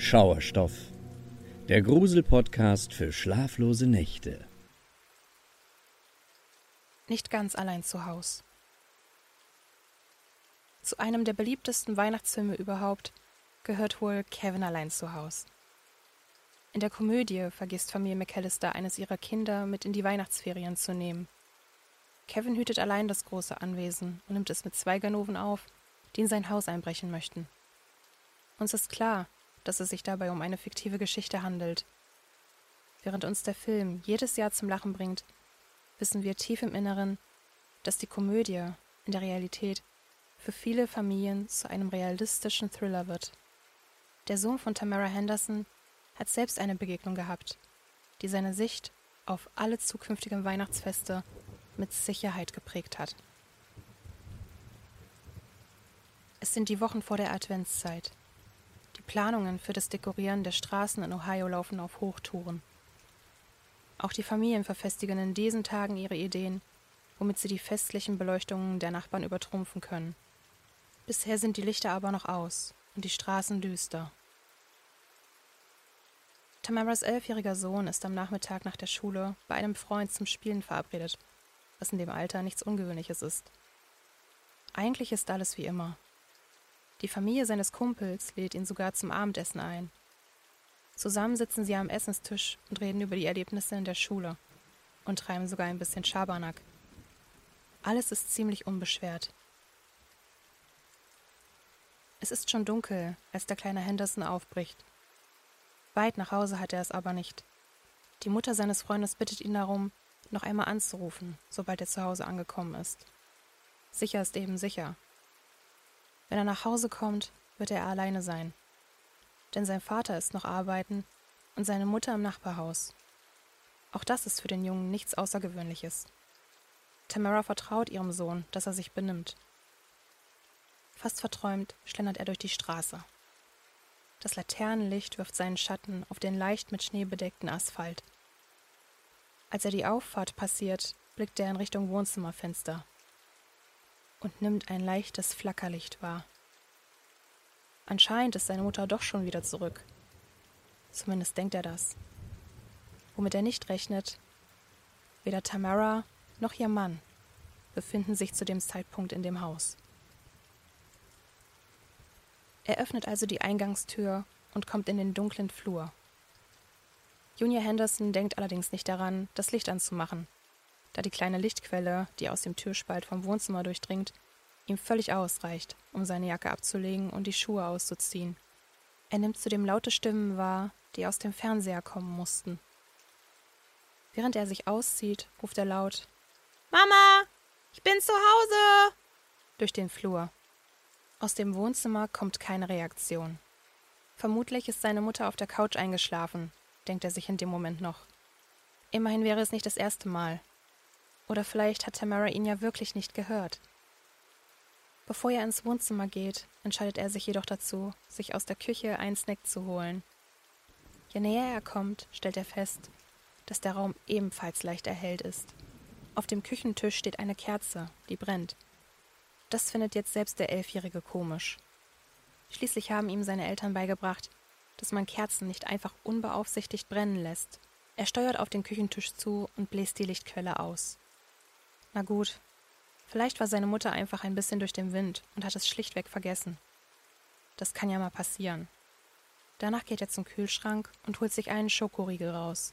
Schauerstoff, der Grusel-Podcast für schlaflose Nächte. Nicht ganz allein zu Haus. Zu einem der beliebtesten Weihnachtsfilme überhaupt gehört wohl Kevin allein zu Haus. In der Komödie vergisst Familie McAllister eines ihrer Kinder mit in die Weihnachtsferien zu nehmen. Kevin hütet allein das große Anwesen und nimmt es mit zwei Ganoven auf, die in sein Haus einbrechen möchten. Uns ist klar, dass es sich dabei um eine fiktive Geschichte handelt. Während uns der Film jedes Jahr zum Lachen bringt, wissen wir tief im Inneren, dass die Komödie in der Realität für viele Familien zu einem realistischen Thriller wird. Der Sohn von Tamara Henderson hat selbst eine Begegnung gehabt, die seine Sicht auf alle zukünftigen Weihnachtsfeste mit Sicherheit geprägt hat. Es sind die Wochen vor der Adventszeit. Die Planungen für das Dekorieren der Straßen in Ohio laufen auf Hochtouren. Auch die Familien verfestigen in diesen Tagen ihre Ideen, womit sie die festlichen Beleuchtungen der Nachbarn übertrumpfen können. Bisher sind die Lichter aber noch aus und die Straßen düster. Tamaras elfjähriger Sohn ist am Nachmittag nach der Schule bei einem Freund zum Spielen verabredet, was in dem Alter nichts Ungewöhnliches ist. Eigentlich ist alles wie immer. Die Familie seines Kumpels lädt ihn sogar zum Abendessen ein. Zusammen sitzen sie am Essenstisch und reden über die Erlebnisse in der Schule und treiben sogar ein bisschen Schabernack. Alles ist ziemlich unbeschwert. Es ist schon dunkel, als der kleine Henderson aufbricht. Weit nach Hause hat er es aber nicht. Die Mutter seines Freundes bittet ihn darum, noch einmal anzurufen, sobald er zu Hause angekommen ist. Sicher ist eben sicher. Wenn er nach Hause kommt, wird er alleine sein. Denn sein Vater ist noch arbeiten und seine Mutter im Nachbarhaus. Auch das ist für den Jungen nichts Außergewöhnliches. Tamara vertraut ihrem Sohn, dass er sich benimmt. Fast verträumt schlendert er durch die Straße. Das Laternenlicht wirft seinen Schatten auf den leicht mit Schnee bedeckten Asphalt. Als er die Auffahrt passiert, blickt er in Richtung Wohnzimmerfenster und nimmt ein leichtes Flackerlicht wahr. Anscheinend ist seine Mutter doch schon wieder zurück. Zumindest denkt er das. Womit er nicht rechnet, weder Tamara noch ihr Mann befinden sich zu dem Zeitpunkt in dem Haus. Er öffnet also die Eingangstür und kommt in den dunklen Flur. Junior Henderson denkt allerdings nicht daran, das Licht anzumachen, da die kleine Lichtquelle, die aus dem Türspalt vom Wohnzimmer durchdringt, ihm völlig ausreicht, um seine Jacke abzulegen und die Schuhe auszuziehen. Er nimmt zudem laute Stimmen wahr, die aus dem Fernseher kommen mussten. Während er sich auszieht, ruft er laut Mama, ich bin zu Hause durch den Flur. Aus dem Wohnzimmer kommt keine Reaktion. Vermutlich ist seine Mutter auf der Couch eingeschlafen, denkt er sich in dem Moment noch. Immerhin wäre es nicht das erste Mal. Oder vielleicht hat Tamara ihn ja wirklich nicht gehört. Bevor er ins Wohnzimmer geht, entscheidet er sich jedoch dazu, sich aus der Küche einen Snack zu holen. Je näher er kommt, stellt er fest, dass der Raum ebenfalls leicht erhellt ist. Auf dem Küchentisch steht eine Kerze, die brennt. Das findet jetzt selbst der Elfjährige komisch. Schließlich haben ihm seine Eltern beigebracht, dass man Kerzen nicht einfach unbeaufsichtigt brennen lässt. Er steuert auf den Küchentisch zu und bläst die Lichtquelle aus. Na gut, vielleicht war seine Mutter einfach ein bisschen durch den Wind und hat es schlichtweg vergessen. Das kann ja mal passieren. Danach geht er zum Kühlschrank und holt sich einen Schokoriegel raus.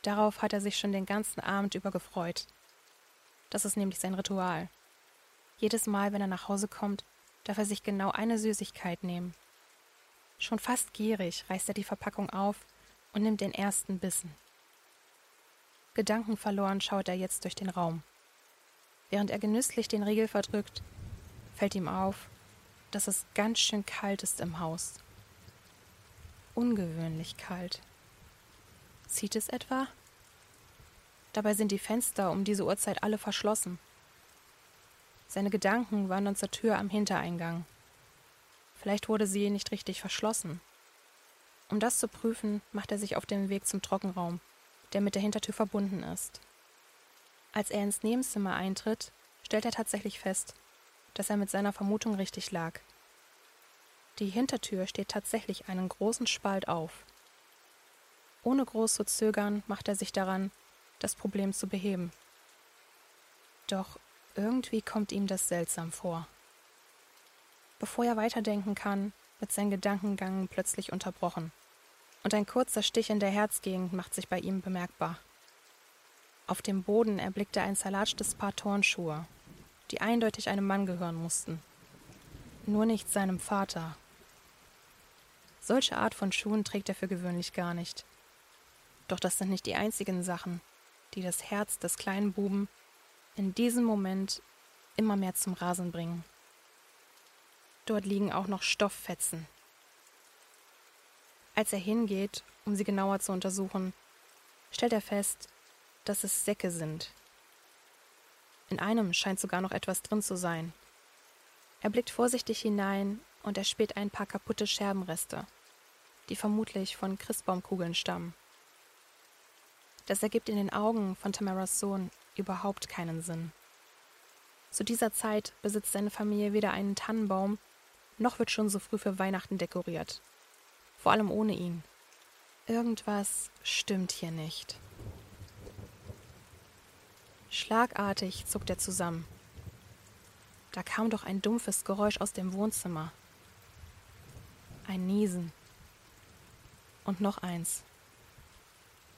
Darauf hat er sich schon den ganzen Abend über gefreut. Das ist nämlich sein Ritual. Jedes Mal, wenn er nach Hause kommt, darf er sich genau eine Süßigkeit nehmen. Schon fast gierig reißt er die Verpackung auf und nimmt den ersten Bissen. Gedankenverloren schaut er jetzt durch den Raum. Während er genüsslich den Riegel verdrückt, fällt ihm auf, dass es ganz schön kalt ist im Haus. Ungewöhnlich kalt. Zieht es etwa? Dabei sind die Fenster um diese Uhrzeit alle verschlossen. Seine Gedanken wandern zur Tür am Hintereingang. Vielleicht wurde sie nicht richtig verschlossen. Um das zu prüfen, macht er sich auf den Weg zum Trockenraum, der mit der Hintertür verbunden ist. Als er ins Nebenzimmer eintritt, stellt er tatsächlich fest, dass er mit seiner Vermutung richtig lag. Die Hintertür steht tatsächlich einen großen Spalt auf. Ohne groß zu zögern macht er sich daran, das Problem zu beheben. Doch irgendwie kommt ihm das seltsam vor. Bevor er weiterdenken kann, wird sein Gedankengang plötzlich unterbrochen, und ein kurzer Stich in der Herzgegend macht sich bei ihm bemerkbar. Auf dem Boden erblickt er ein zerlatschtes Paar Turnschuhe, die eindeutig einem Mann gehören mussten. Nur nicht seinem Vater. Solche Art von Schuhen trägt er für gewöhnlich gar nicht. Doch das sind nicht die einzigen Sachen, die das Herz des kleinen Buben in diesem Moment immer mehr zum Rasen bringen. Dort liegen auch noch Stofffetzen. Als er hingeht, um sie genauer zu untersuchen, stellt er fest, dass es Säcke sind. In einem scheint sogar noch etwas drin zu sein. Er blickt vorsichtig hinein und erspäht ein paar kaputte Scherbenreste, die vermutlich von Christbaumkugeln stammen. Das ergibt in den Augen von Tamaras Sohn überhaupt keinen Sinn. Zu dieser Zeit besitzt seine Familie weder einen Tannenbaum, noch wird schon so früh für Weihnachten dekoriert. Vor allem ohne ihn. Irgendwas stimmt hier nicht. Schlagartig zuckt er zusammen. Da kam doch ein dumpfes Geräusch aus dem Wohnzimmer. Ein Niesen. Und noch eins.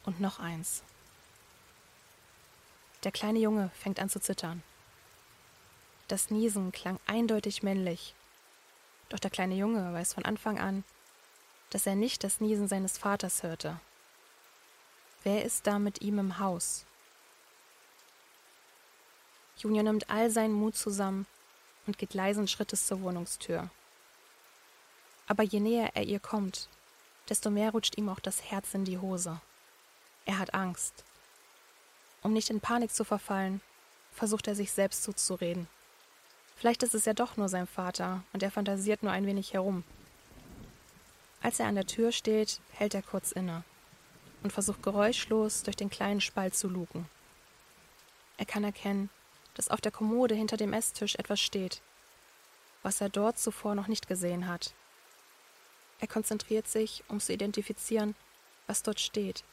Und noch eins. Der kleine Junge fängt an zu zittern. Das Niesen klang eindeutig männlich. Doch der kleine Junge weiß von Anfang an, dass er nicht das Niesen seines Vaters hörte. Wer ist da mit ihm im Haus? Junior nimmt all seinen Mut zusammen und geht leisen Schrittes zur Wohnungstür. Aber je näher er ihr kommt, desto mehr rutscht ihm auch das Herz in die Hose. Er hat Angst. Um nicht in Panik zu verfallen, versucht er sich selbst zuzureden. Vielleicht ist es ja doch nur sein Vater und er fantasiert nur ein wenig herum. Als er an der Tür steht, hält er kurz inne und versucht geräuschlos durch den kleinen Spalt zu luken. Er kann erkennen, dass auf der Kommode hinter dem Esstisch etwas steht, was er dort zuvor noch nicht gesehen hat. Er konzentriert sich, um zu identifizieren, was dort steht.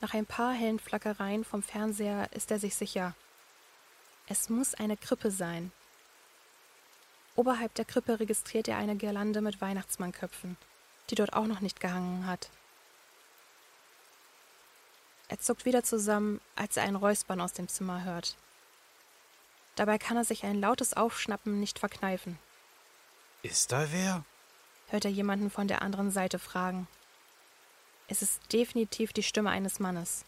Nach ein paar hellen Flackereien vom Fernseher ist er sich sicher. Es muss eine Krippe sein. Oberhalb der Krippe registriert er eine Girlande mit Weihnachtsmannköpfen, die dort auch noch nicht gehangen hat. Er zuckt wieder zusammen, als er ein Räuspern aus dem Zimmer hört. Dabei kann er sich ein lautes Aufschnappen nicht verkneifen. Ist da wer? hört er jemanden von der anderen Seite fragen. Es ist definitiv die Stimme eines Mannes.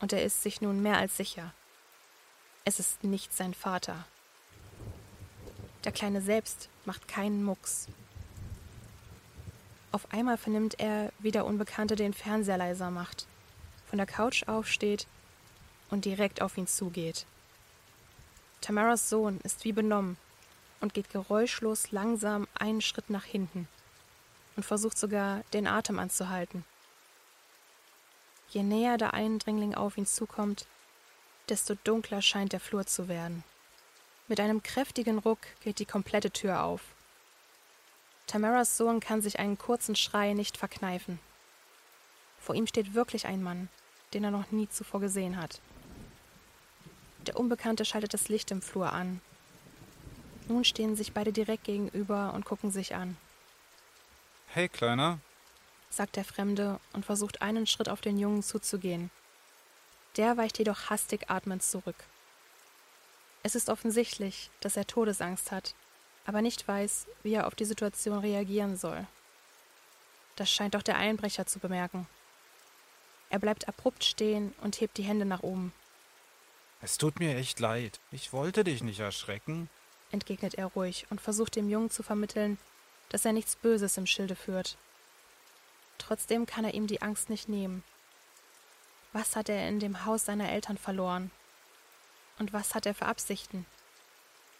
Und er ist sich nun mehr als sicher. Es ist nicht sein Vater. Der Kleine selbst macht keinen Mucks. Auf einmal vernimmt er, wie der Unbekannte den Fernseher leiser macht, von der Couch aufsteht und direkt auf ihn zugeht. Tamaras Sohn ist wie benommen und geht geräuschlos langsam einen Schritt nach hinten und versucht sogar, den Atem anzuhalten. Je näher der Eindringling auf ihn zukommt, desto dunkler scheint der Flur zu werden. Mit einem kräftigen Ruck geht die komplette Tür auf. Tamaras Sohn kann sich einen kurzen Schrei nicht verkneifen. Vor ihm steht wirklich ein Mann, den er noch nie zuvor gesehen hat. Der Unbekannte schaltet das Licht im Flur an. Nun stehen sich beide direkt gegenüber und gucken sich an. Hey, Kleiner, sagt der Fremde und versucht einen Schritt auf den Jungen zuzugehen. Der weicht jedoch hastig atmend zurück. Es ist offensichtlich, dass er Todesangst hat, aber nicht weiß, wie er auf die Situation reagieren soll. Das scheint auch der Einbrecher zu bemerken. Er bleibt abrupt stehen und hebt die Hände nach oben. Es tut mir echt leid. Ich wollte dich nicht erschrecken, entgegnet er ruhig und versucht dem Jungen zu vermitteln, dass er nichts Böses im Schilde führt. Trotzdem kann er ihm die Angst nicht nehmen. Was hat er in dem Haus seiner Eltern verloren? Und was hat er für Absichten?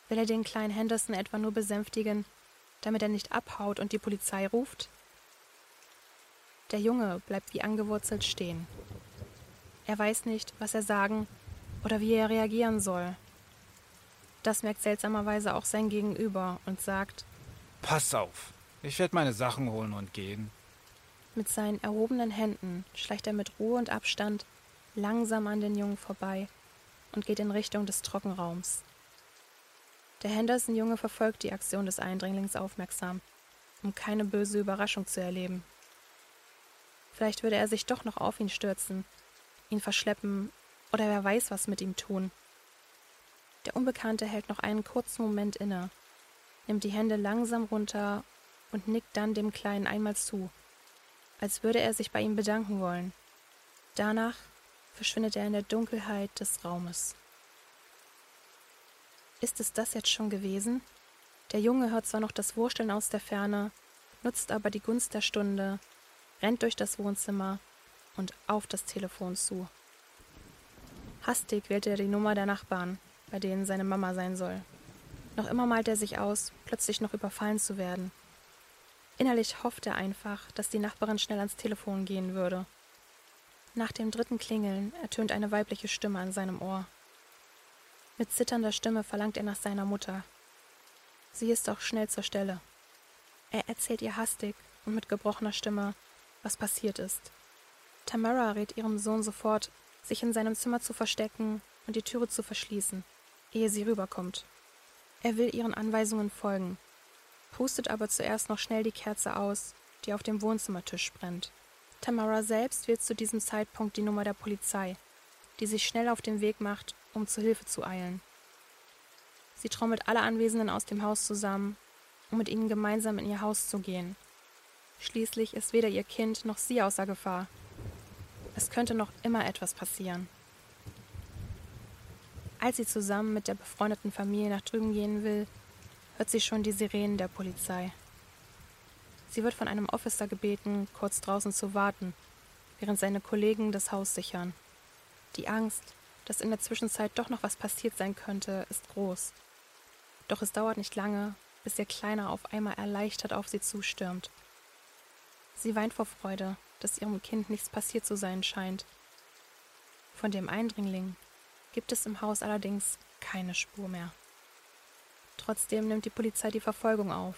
Will er den kleinen Henderson etwa nur besänftigen, damit er nicht abhaut und die Polizei ruft? Der Junge bleibt wie angewurzelt stehen. Er weiß nicht, was er sagen oder wie er reagieren soll. Das merkt seltsamerweise auch sein Gegenüber und sagt, Pass auf. Ich werde meine Sachen holen und gehen. Mit seinen erhobenen Händen schleicht er mit Ruhe und Abstand langsam an den Jungen vorbei und geht in Richtung des Trockenraums. Der Henderson-Junge verfolgt die Aktion des Eindringlings aufmerksam, um keine böse Überraschung zu erleben. Vielleicht würde er sich doch noch auf ihn stürzen, ihn verschleppen oder wer weiß was mit ihm tun. Der Unbekannte hält noch einen kurzen Moment inne, nimmt die Hände langsam runter und nickt dann dem Kleinen einmal zu, als würde er sich bei ihm bedanken wollen. Danach verschwindet er in der Dunkelheit des Raumes. Ist es das jetzt schon gewesen? Der Junge hört zwar noch das Wursteln aus der Ferne, nutzt aber die Gunst der Stunde, rennt durch das Wohnzimmer und auf das Telefon zu. Hastig wählt er die Nummer der Nachbarn, bei denen seine Mama sein soll. Noch immer malt er sich aus, plötzlich noch überfallen zu werden. Innerlich hofft er einfach, dass die Nachbarin schnell ans Telefon gehen würde. Nach dem dritten Klingeln ertönt eine weibliche Stimme an seinem Ohr. Mit zitternder Stimme verlangt er nach seiner Mutter. Sie ist auch schnell zur Stelle. Er erzählt ihr hastig und mit gebrochener Stimme, was passiert ist. Tamara rät ihrem Sohn sofort, sich in seinem Zimmer zu verstecken und die Türe zu verschließen, ehe sie rüberkommt. Er will ihren Anweisungen folgen, pustet aber zuerst noch schnell die Kerze aus, die auf dem Wohnzimmertisch brennt. Tamara selbst wählt zu diesem Zeitpunkt die Nummer der Polizei, die sich schnell auf den Weg macht, um zu Hilfe zu eilen. Sie trommelt alle Anwesenden aus dem Haus zusammen, um mit ihnen gemeinsam in ihr Haus zu gehen. Schließlich ist weder ihr Kind noch sie außer Gefahr. Es könnte noch immer etwas passieren. Als sie zusammen mit der befreundeten Familie nach drüben gehen will, hört sie schon die Sirenen der Polizei. Sie wird von einem Officer gebeten, kurz draußen zu warten, während seine Kollegen das Haus sichern. Die Angst, dass in der Zwischenzeit doch noch was passiert sein könnte, ist groß. Doch es dauert nicht lange, bis ihr Kleiner auf einmal erleichtert auf sie zustürmt. Sie weint vor Freude, dass ihrem Kind nichts passiert zu sein scheint. Von dem Eindringling gibt es im Haus allerdings keine Spur mehr. Trotzdem nimmt die Polizei die Verfolgung auf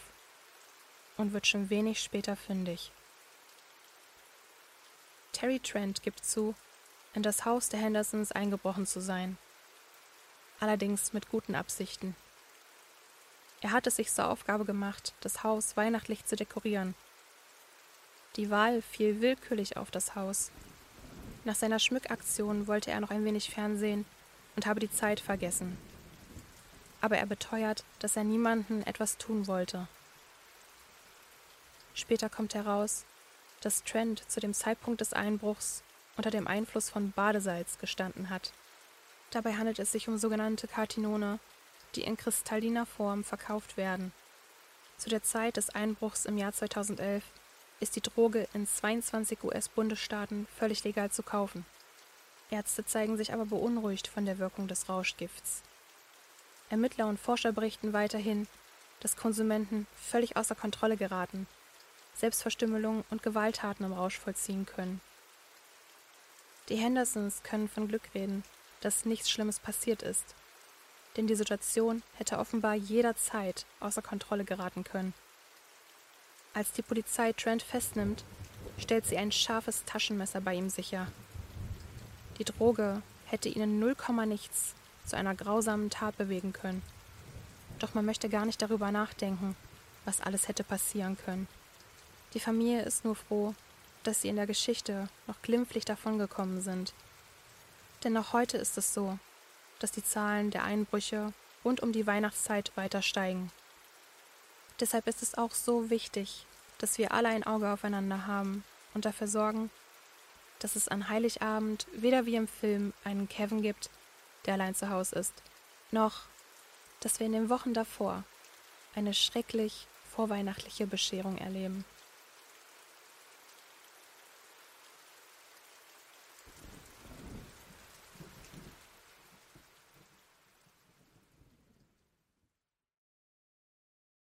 und wird schon wenig später fündig. Terry Trent gibt zu, in das Haus der Hendersons eingebrochen zu sein. Allerdings mit guten Absichten. Er hat es sich zur Aufgabe gemacht, das Haus weihnachtlich zu dekorieren. Die Wahl fiel willkürlich auf das Haus. Nach seiner Schmückaktion wollte er noch ein wenig Fernsehen und habe die Zeit vergessen. Aber er beteuert, dass er niemanden etwas tun wollte. Später kommt heraus, dass Trent zu dem Zeitpunkt des Einbruchs unter dem Einfluss von Badesalz gestanden hat. Dabei handelt es sich um sogenannte Cartinone, die in kristalliner Form verkauft werden. Zu der Zeit des Einbruchs im Jahr 2011 ist die Droge in 22 US-Bundesstaaten völlig legal zu kaufen. Ärzte zeigen sich aber beunruhigt von der Wirkung des Rauschgifts. Ermittler und Forscher berichten weiterhin, dass Konsumenten völlig außer Kontrolle geraten, Selbstverstümmelung und Gewalttaten im Rausch vollziehen können. Die Hendersons können von Glück reden, dass nichts Schlimmes passiert ist, denn die Situation hätte offenbar jederzeit außer Kontrolle geraten können. Als die Polizei Trent festnimmt, stellt sie ein scharfes Taschenmesser bei ihm sicher. Die Droge hätte ihn in null Komma nichts zu einer grausamen Tat bewegen können. Doch man möchte gar nicht darüber nachdenken, was alles hätte passieren können. Die Familie ist nur froh, dass sie in der Geschichte noch glimpflich davongekommen sind. Denn auch heute ist es so, dass die Zahlen der Einbrüche rund um die Weihnachtszeit weiter steigen. Deshalb ist es auch so wichtig, dass wir alle ein Auge aufeinander haben und dafür sorgen, dass es an Heiligabend weder wie im Film einen Kevin gibt, der allein zu Hause ist, noch, dass wir in den Wochen davor eine schrecklich vorweihnachtliche Bescherung erleben.